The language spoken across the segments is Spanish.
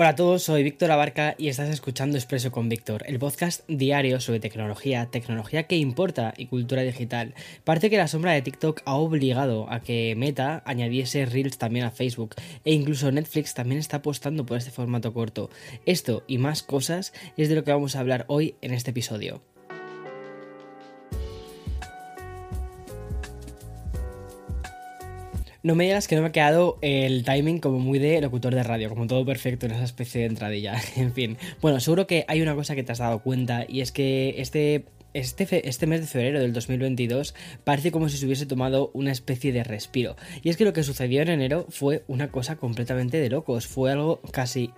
Hola a todos, soy Víctor Abarca y estás escuchando Expreso con Víctor, el podcast diario sobre tecnología, tecnología que importa y cultura digital. Parece que la sombra de TikTok ha obligado a que Meta añadiese Reels también a Facebook e incluso Netflix también está apostando por este formato corto. Esto y más cosas es de lo que vamos a hablar hoy en este episodio. No me digas que no me ha quedado el timing como muy de locutor de radio, como todo perfecto en esa especie de entradilla. en fin. Bueno, seguro que hay una cosa que te has dado cuenta y es que este este, este, mes de febrero del 2022 parece como si se hubiese tomado una especie de respiro. Y es que lo que sucedió en enero fue una cosa completamente de locos, fue algo casi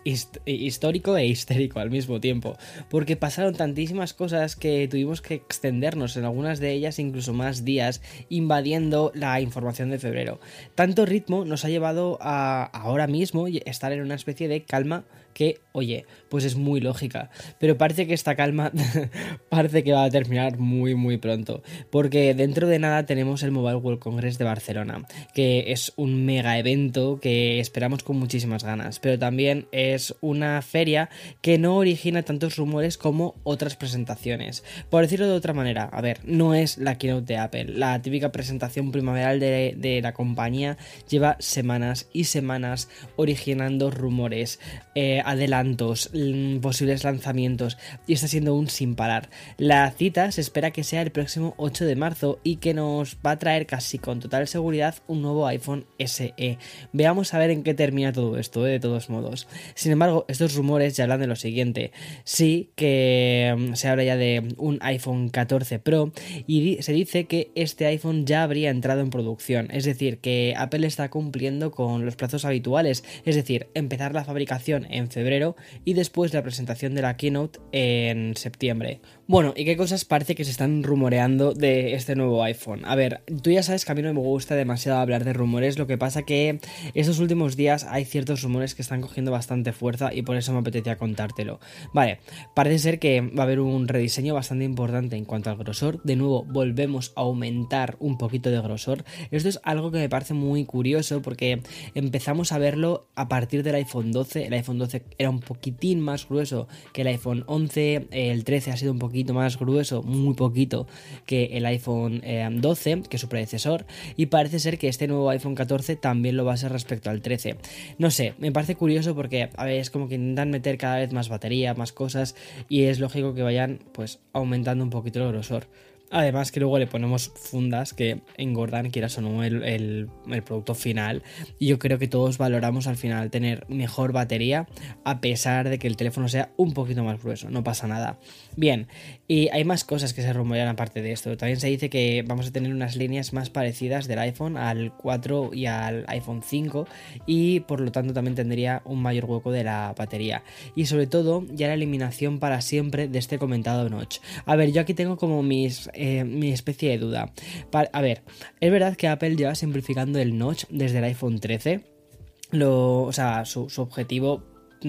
histórico e histérico al mismo tiempo, porque pasaron tantísimas cosas que tuvimos que extendernos en algunas de ellas incluso más días invadiendo la información de febrero. Tanto ritmo nos ha llevado a ahora mismo estar en una especie de calma que, oye, pues es muy lógica. Pero parece que esta calma parece que va a terminar muy, muy pronto. Porque dentro de nada tenemos el Mobile World Congress de Barcelona, que es un mega evento que esperamos con muchísimas ganas. Pero también es una feria que no origina tantos rumores como otras presentaciones. Por decirlo de otra manera, a ver, no es la keynote de Apple. La típica presentación primaveral de, de la compañía lleva semanas y semanas originando rumores. Eh, adelantos, mm, posibles lanzamientos y está siendo un sin parar. La cita se espera que sea el próximo 8 de marzo y que nos va a traer casi con total seguridad un nuevo iPhone SE. Veamos a ver en qué termina todo esto, eh, de todos modos. Sin embargo, estos rumores ya hablan de lo siguiente. Sí que mm, se habla ya de un iPhone 14 Pro y se dice que este iPhone ya habría entrado en producción. Es decir, que Apple está cumpliendo con los plazos habituales. Es decir, empezar la fabricación en febrero y después la presentación de la keynote en septiembre. Bueno, ¿y qué cosas parece que se están rumoreando de este nuevo iPhone? A ver, tú ya sabes que a mí no me gusta demasiado hablar de rumores, lo que pasa que estos últimos días hay ciertos rumores que están cogiendo bastante fuerza y por eso me apetecía contártelo. Vale, parece ser que va a haber un rediseño bastante importante en cuanto al grosor. De nuevo, volvemos a aumentar un poquito de grosor. Esto es algo que me parece muy curioso porque empezamos a verlo a partir del iPhone 12. El iPhone 12 era un poquitín más grueso que el iPhone 11, el 13 ha sido un más grueso, muy poquito, que el iPhone 12, eh, que su predecesor, y parece ser que este nuevo iPhone 14 también lo va a ser respecto al 13. No sé, me parece curioso porque a ver, es como que intentan meter cada vez más batería, más cosas, y es lógico que vayan pues aumentando un poquito el grosor. Además que luego le ponemos fundas que engordan, quieras o no, el, producto final. Y yo creo que todos valoramos al final tener mejor batería a pesar de que el teléfono sea un poquito más grueso. No pasa nada. Bien, y hay más cosas que se rumorean aparte de esto. También se dice que vamos a tener unas líneas más parecidas del iPhone al 4 y al iPhone 5 y por lo tanto también tendría un mayor hueco de la batería. Y sobre todo ya la eliminación para siempre de este comentado notch. A ver, yo aquí tengo como mis eh, mi especie de duda. a ver, es verdad que Apple lleva simplificando el notch desde el iPhone 13. Lo, o sea, su objetivo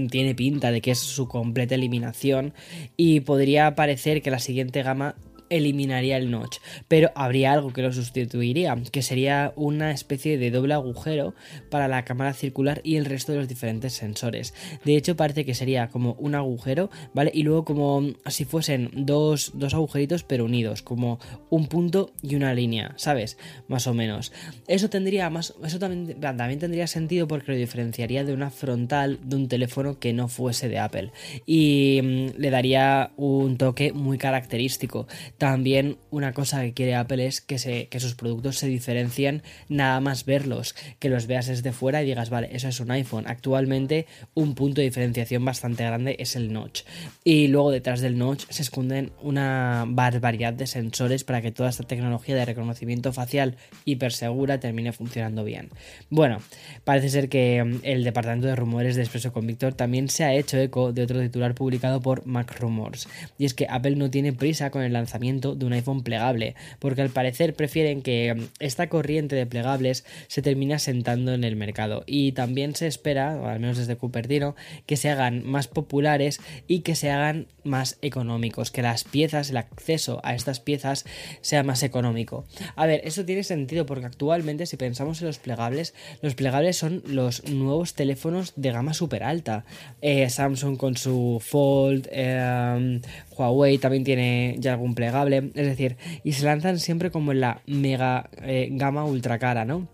tiene pinta de que es su completa eliminación y podría parecer que la siguiente gama eliminaría el notch, pero habría algo que lo sustituiría, que sería una especie de doble agujero para la cámara circular y el resto de los diferentes sensores. De hecho, parece que sería como un agujero, ¿vale? Y luego como si fuesen dos, dos agujeritos pero unidos, como un punto y una línea, ¿sabes? Más o menos. Eso tendría más, eso también, también tendría sentido porque lo diferenciaría de una frontal de un teléfono que no fuese de Apple y mm, le daría un toque muy característico también una cosa que quiere Apple es que, sus productos se diferencien nada más verlos, que los veas desde fuera y digas, vale, eso es un iPhone. Actualmente un punto de diferenciación bastante grande es el notch. Y luego detrás del notch se esconden una barbaridad de sensores para que toda esta tecnología de reconocimiento facial hipersegura termine funcionando bien. Bueno, parece ser que mm, el departamento de rumores de Expreso con Víctor también se ha hecho eco de otro titular publicado por Mac Rumors. Y es que Apple no tiene prisa con el lanzamiento de un iPhone plegable, porque al parecer prefieren que mm, esta corriente de plegables se termine asentando en el mercado. Y también se espera, al menos desde Cupertino, que se hagan más populares y que se hagan más económicos, que las piezas, el acceso a estas piezas sea más económico. A ver, eso tiene sentido porque actualmente si pensamos en los plegables, los plegables son los nuevos teléfonos de gama super alta. Eh, Samsung con su Fold, eh, Huawei también tiene ya algún plegable, es decir, y se lanzan siempre como en la mega eh, gama ultra cara, ¿no?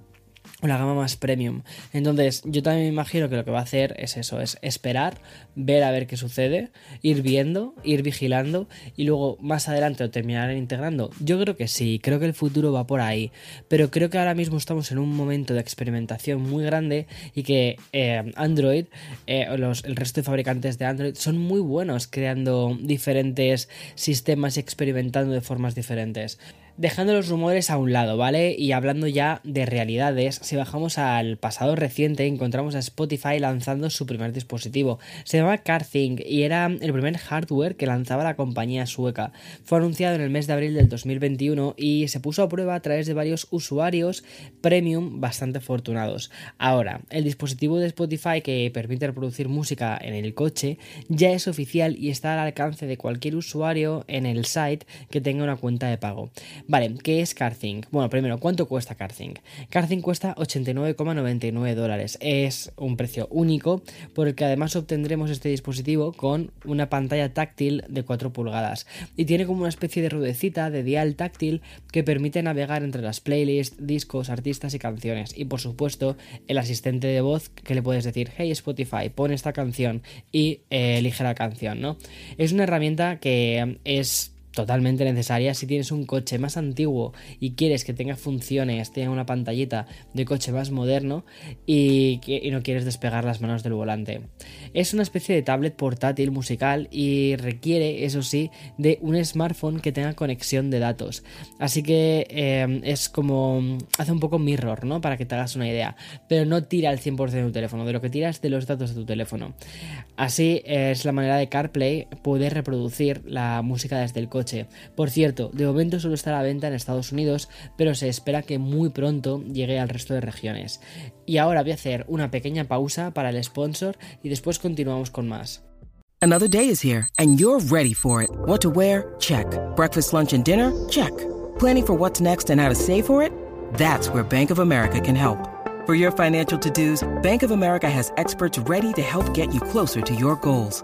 La gama más premium. Entonces, yo también me imagino que lo que va a hacer es eso, es esperar, ver a ver qué sucede, ir viendo, ir vigilando y luego más adelante lo terminarán integrando. Yo creo que sí, creo que el futuro va por ahí, pero creo que ahora mismo estamos en un momento de experimentación muy grande y que eh, Android, eh, los, el resto de fabricantes de Android son muy buenos creando diferentes sistemas y experimentando de formas diferentes. Dejando los rumores a un lado, ¿vale? Y hablando ya de realidades, si bajamos al pasado reciente encontramos a Spotify lanzando su primer dispositivo. Se llama CarThing y era el primer hardware que lanzaba la compañía sueca. Fue anunciado en el mes de abril del 2021 y se puso a prueba a través de varios usuarios premium bastante afortunados. Ahora, el dispositivo de Spotify que permite reproducir música en el coche ya es oficial y está al alcance de cualquier usuario en el site que tenga una cuenta de pago. Vale, ¿qué es CarThing? Bueno, primero, ¿cuánto cuesta CarThing? CarThing cuesta 89,99 dólares. Es un precio único porque además obtendremos este dispositivo con una pantalla táctil de 4 pulgadas y tiene como una especie de rudecita de dial táctil que permite navegar entre las playlists, discos, artistas y canciones. Y por supuesto, el asistente de voz que le puedes decir, hey Spotify, pon esta canción y eh, elige la canción, ¿no? Es una herramienta que es totalmente necesaria si tienes un coche más antiguo y quieres que tenga funciones, tenga una pantallita de coche más moderno y, no quieres despegar las manos del volante. Es una especie de tablet portátil musical y requiere, eso sí, de un smartphone que tenga conexión de datos. Así que eh, es como hace un poco mirror, ¿no? Para que te hagas una idea. Pero no tira el 100% de tu teléfono, de lo que tiras de los datos de tu teléfono. Así es la manera de CarPlay poder reproducir la música desde el por cierto, de momento solo está a la venta en Estados Unidos, pero se espera que muy pronto llegue al resto de regiones. Y ahora voy a hacer una pequeña pausa para el sponsor y después continuamos con más. Another day is here and you're ready for it. What to wear? Check. Breakfast, lunch and dinner? Check. Planning for what's next and how to save for it? That's where Bank of America can help. For your financial to-dos, Bank of America has experts ready to help get you closer to your goals.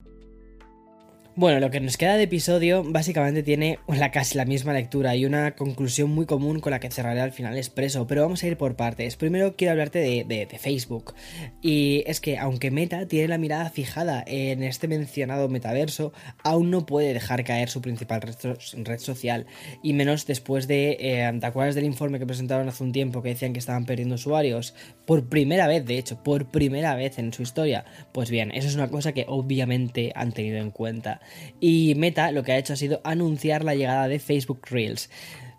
Bueno, lo que nos queda de episodio básicamente tiene la, casi la misma lectura y una conclusión muy común con la que cerraré al final expreso, pero vamos a ir por partes. Primero quiero hablarte de, Facebook. Y es que aunque Meta tiene la mirada fijada en este mencionado metaverso, aún no puede dejar caer su principal red, social. Y menos después de... Eh, ¿Te acuerdas del informe que presentaron hace un tiempo que decían que estaban perdiendo usuarios? Por primera vez, de hecho, por primera vez en su historia. Pues bien, eso es una cosa que obviamente han tenido en cuenta. Y Meta lo que ha hecho ha sido anunciar la llegada de Facebook Reels.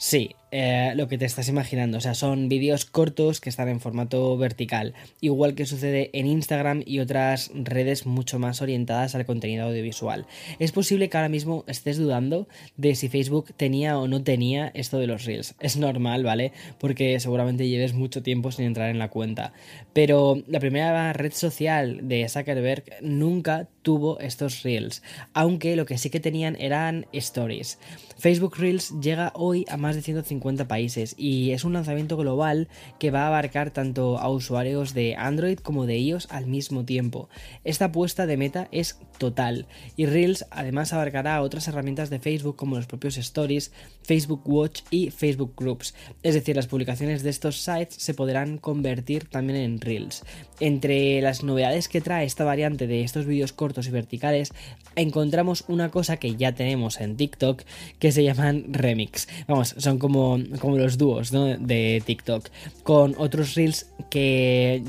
Sí, eh, lo que te estás imaginando. O sea, son vídeos cortos que están en formato vertical. Igual que sucede en Instagram y otras redes mucho más orientadas al contenido audiovisual. Es posible que ahora mismo estés dudando de si Facebook tenía o no tenía esto de los Reels. Es normal, ¿vale? Porque seguramente lleves mucho tiempo sin entrar en la cuenta. Pero la primera red social de Zuckerberg nunca tuvo estos Reels. Aunque lo que sí que tenían eran stories. Facebook Reels llega hoy a más de 150 países y es un lanzamiento global que va a abarcar tanto a usuarios de Android como de iOS al mismo tiempo. Esta apuesta de meta es total y Reels además abarcará otras herramientas de Facebook como los propios Stories, Facebook Watch y Facebook Groups. Es decir, las publicaciones de estos sites se podrán convertir también en Reels. Entre las novedades que trae esta variante de estos vídeos cortos y verticales encontramos una cosa que ya tenemos en TikTok que se llaman remix. Vamos, son como, como los dúos de TikTok con otros reels que,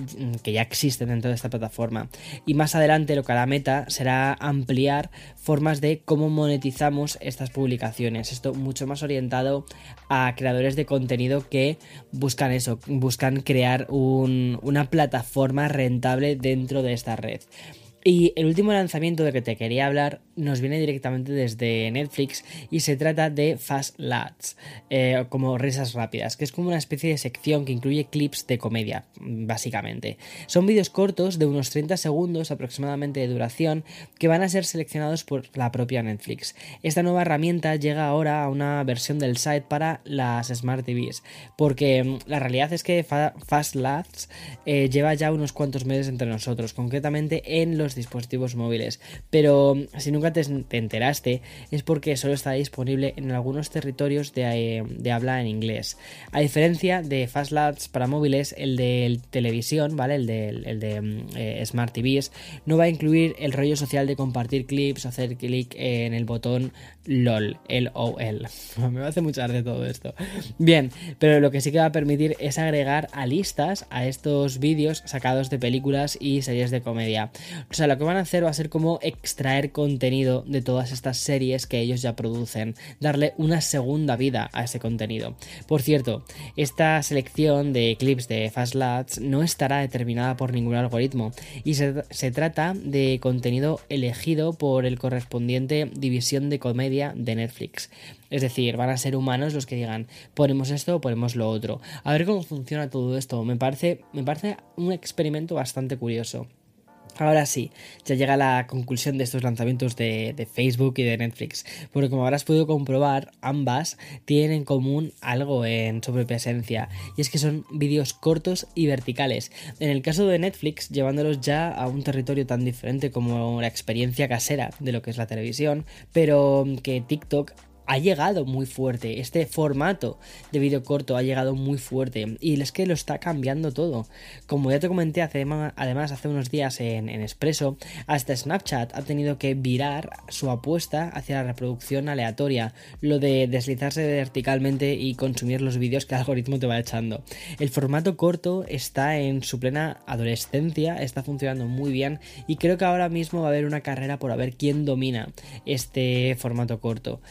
que ya existen dentro de esta plataforma. Y más adelante lo que hará Meta será ampliar formas de cómo monetizamos estas publicaciones. Esto mucho más orientado a creadores de contenido que buscan eso, buscan crear una plataforma rentable dentro de esta red. Y el último lanzamiento de que te quería hablar nos viene directamente desde Netflix y se trata de Fast Lads, eh, como risas rápidas, que es como una especie de sección que incluye clips de comedia, básicamente. Son vídeos cortos de unos 30 segundos aproximadamente de duración que van a ser seleccionados por la propia Netflix. Esta nueva herramienta llega ahora a una versión del site para las Smart TVs, porque mm, la realidad es que Fast Lads eh, lleva ya unos cuantos meses entre nosotros, concretamente en los dispositivos móviles, pero si nunca te, enteraste es porque solo está disponible en algunos territorios de, de habla en inglés. A diferencia de Fast para móviles, el de televisión, ¿vale? El de, el de eh, Smart TVs, no va a incluir el rollo social de compartir clips hacer clic en el botón LOL, L-O-L. Me hace mucha de todo esto. Bien, pero lo que sí que va a permitir es agregar a listas a estos vídeos sacados de películas y series de comedia. O sea, lo que van a hacer va a ser como extraer contenido de todas estas series que ellos ya producen, darle una segunda vida a ese contenido. Por cierto, esta selección de clips de Fast Lads no estará determinada por ningún algoritmo y se, trata de contenido elegido por el correspondiente división de comedia de Netflix. Es decir, van a ser humanos los que digan, ponemos esto o ponemos lo otro. A ver cómo funciona todo esto. Me parece, me parece un experimento bastante curioso. Ahora sí, ya llega la conclusión de estos lanzamientos de, Facebook y de Netflix, porque como habrás podido comprobar, ambas tienen en común algo en su propia esencia, y es que son vídeos cortos y verticales. En el caso de Netflix, llevándolos ya a un territorio tan diferente como la experiencia casera de lo que es la televisión, pero que TikTok ha llegado muy fuerte. Este formato de vídeo corto ha llegado muy fuerte. Y es que lo está cambiando todo. Como ya te comenté además hace unos días en, en Expreso, hasta Snapchat ha tenido que virar su apuesta hacia la reproducción aleatoria. Lo de deslizarse verticalmente y consumir los vídeos que el algoritmo te va echando. El formato corto está en su plena adolescencia, está funcionando muy bien. Y creo que ahora mismo va a haber una carrera por ver quién domina este formato corto.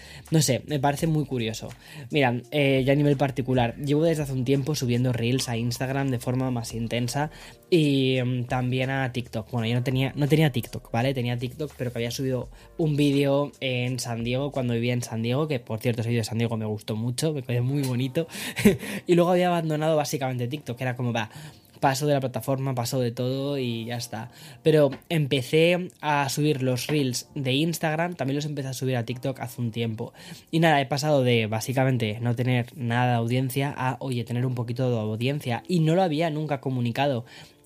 Sé, me parece muy curioso. Mira, eh, ya a nivel particular, llevo desde hace un tiempo subiendo reels a Instagram de forma más intensa y mm, también a TikTok. Bueno, yo no tenía, no tenía TikTok, ¿vale? Tenía TikTok, pero que había subido un vídeo en San Diego cuando vivía en San Diego, que por cierto ese vídeo de San Diego me gustó mucho, me quedó muy bonito. y luego había abandonado básicamente TikTok, que era como, va, paso de la plataforma, paso de todo y ya está. Pero empecé a subir los reels de Instagram, también los empecé a subir a TikTok hace un tiempo. Y nada, he pasado de básicamente no tener nada de audiencia a, oye, tener un poquito de audiencia. Y no lo había nunca comunicado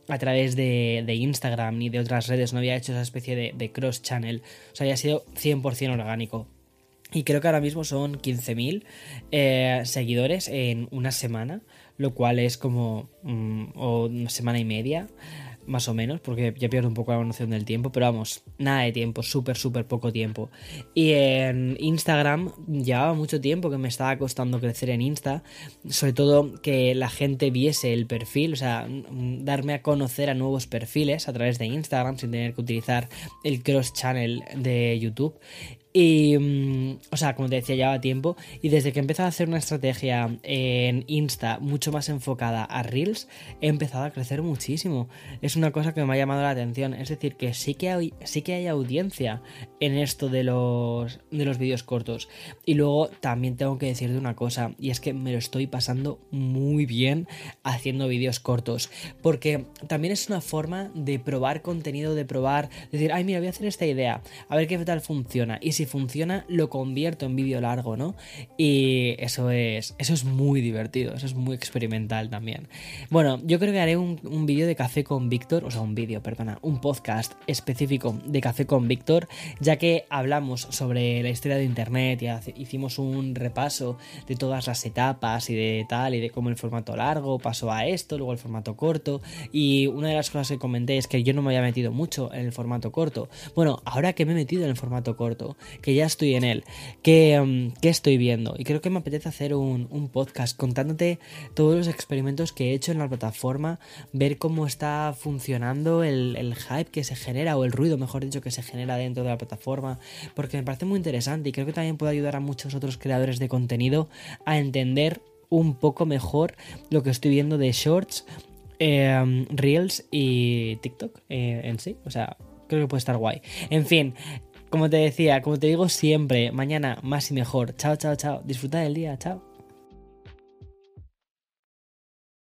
a través de, Instagram ni de otras redes, no había hecho esa especie de, cross channel. O sea, había sido 100% orgánico. Y creo que ahora mismo son 15.000 eh, seguidores en una semana lo cual es como mm, una semana y media, más o menos, porque ya pierdo un poco la noción del tiempo, pero vamos, nada de tiempo, súper, súper poco tiempo. Y en Instagram llevaba mucho tiempo que me estaba costando crecer en Insta, sobre todo que la gente viese el perfil, o sea, darme a conocer a nuevos perfiles a través de Instagram sin tener que utilizar el cross channel de YouTube. Y, mm, o sea, como te decía, llevaba tiempo. Y desde que he empezado a hacer una estrategia en Insta mucho más enfocada a Reels, he empezado a crecer muchísimo. Es una cosa que me ha llamado la atención. Es decir, que sí que hay, sí que hay audiencia en esto de los, de los vídeos cortos. Y luego también tengo que decirte una cosa, y es que me lo estoy pasando muy bien haciendo vídeos cortos. Porque también es una forma de probar contenido, de probar, decir, ay, mira, voy a hacer esta idea, a ver qué tal funciona. Y si funciona, lo convierto en vídeo largo, ¿no? Y eso es, eso es muy divertido, eso es muy experimental también. Bueno, yo creo que haré un, un vídeo de café con Víctor, o sea, un vídeo, perdona, un podcast específico de café con Víctor, ya que hablamos sobre la historia de Internet y hicimos un repaso de todas las etapas y de tal, y de cómo el formato largo pasó a esto, luego el formato corto, y una de las cosas que comenté es que yo no me había metido mucho en el formato corto. Bueno, ahora que me he metido en el formato corto, que ya estoy en él, que, um, estoy viendo, y creo que me apetece hacer un, podcast contándote todos los experimentos que he hecho en la plataforma, ver cómo está funcionando el, el hype que se genera, o el ruido, mejor dicho, que se genera dentro de la plataforma, porque me parece muy interesante y creo que también puede ayudar a muchos otros creadores de contenido a entender un poco mejor lo que estoy viendo de shorts Em, Reels y TikTok eh, en sí. O sea, creo que puede estar guay. En fin, como te decía, como te digo siempre, mañana más y mejor. Chao, chao, chao. Disfruta del día, chao.